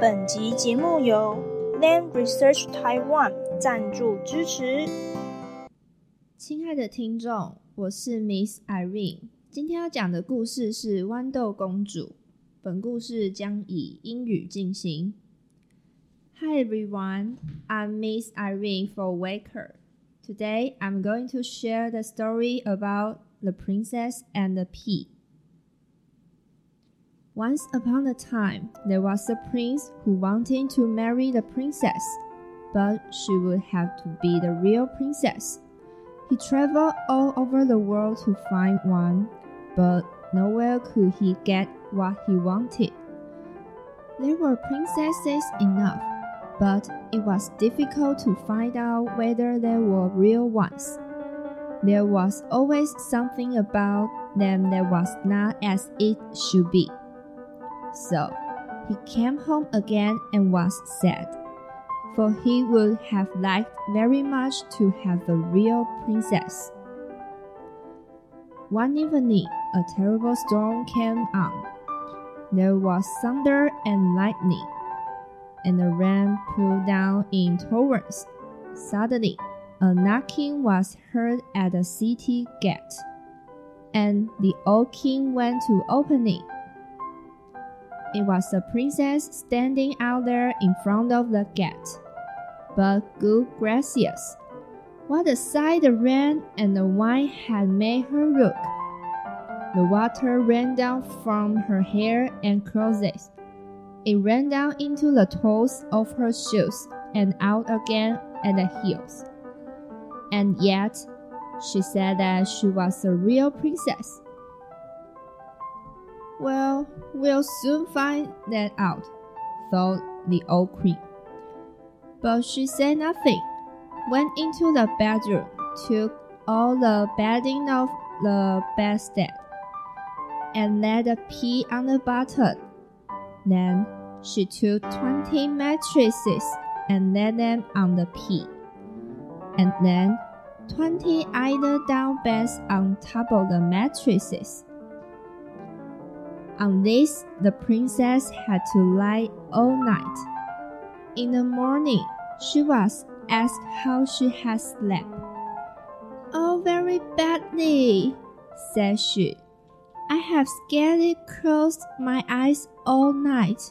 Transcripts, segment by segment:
本集节目由 Lam Research Taiwan 赞助支持。亲爱的听众，我是 Miss Irene，今天要讲的故事是《豌豆公主》。本故事将以英语进行。Hi everyone, I'm Miss Irene for Waker. Today I'm going to share the story about the princess and the pea. Once upon a time, there was a prince who wanted to marry the princess, but she would have to be the real princess. He traveled all over the world to find one, but nowhere could he get what he wanted. There were princesses enough, but it was difficult to find out whether they were real ones. There was always something about them that was not as it should be. So he came home again and was sad, for he would have liked very much to have a real princess. One evening, a terrible storm came on. There was thunder and lightning, and the rain poured down in torrents. Suddenly, a knocking was heard at the city gate, and the old king went to open it. It was the princess standing out there in front of the gate. But good gracious, what a sight the rain and the wine had made her look! The water ran down from her hair and clothes. It ran down into the toes of her shoes and out again at the heels. And yet, she said that she was a real princess. Well, we'll soon find that out, thought the old queen. But she said nothing, went into the bedroom, took all the bedding off the bedstead, and laid the pea on the bottom. Then she took twenty mattresses and laid them on the pea, and then twenty eider down beds on top of the mattresses. On this, the princess had to lie all night. In the morning, she was asked how she had slept. Oh, very badly, said she. I have scarcely closed my eyes all night.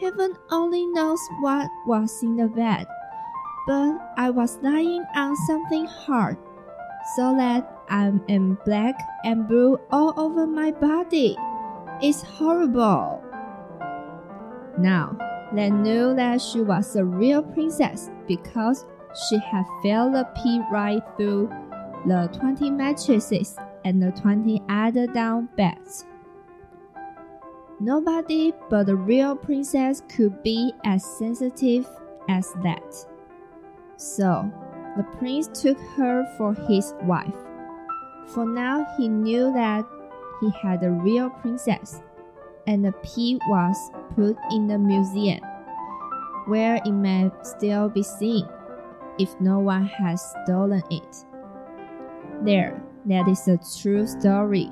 Heaven only knows what was in the bed, but I was lying on something hard, so that I am black and blue all over my body. It's horrible. Now, they knew that she was a real princess because she had filled the pea right through the 20 mattresses and the 20 eider down beds. Nobody but a real princess could be as sensitive as that. So, the prince took her for his wife. For now he knew that he had a real princess, and the pea was put in the museum, where it may still be seen if no one has stolen it. There, that is a true story.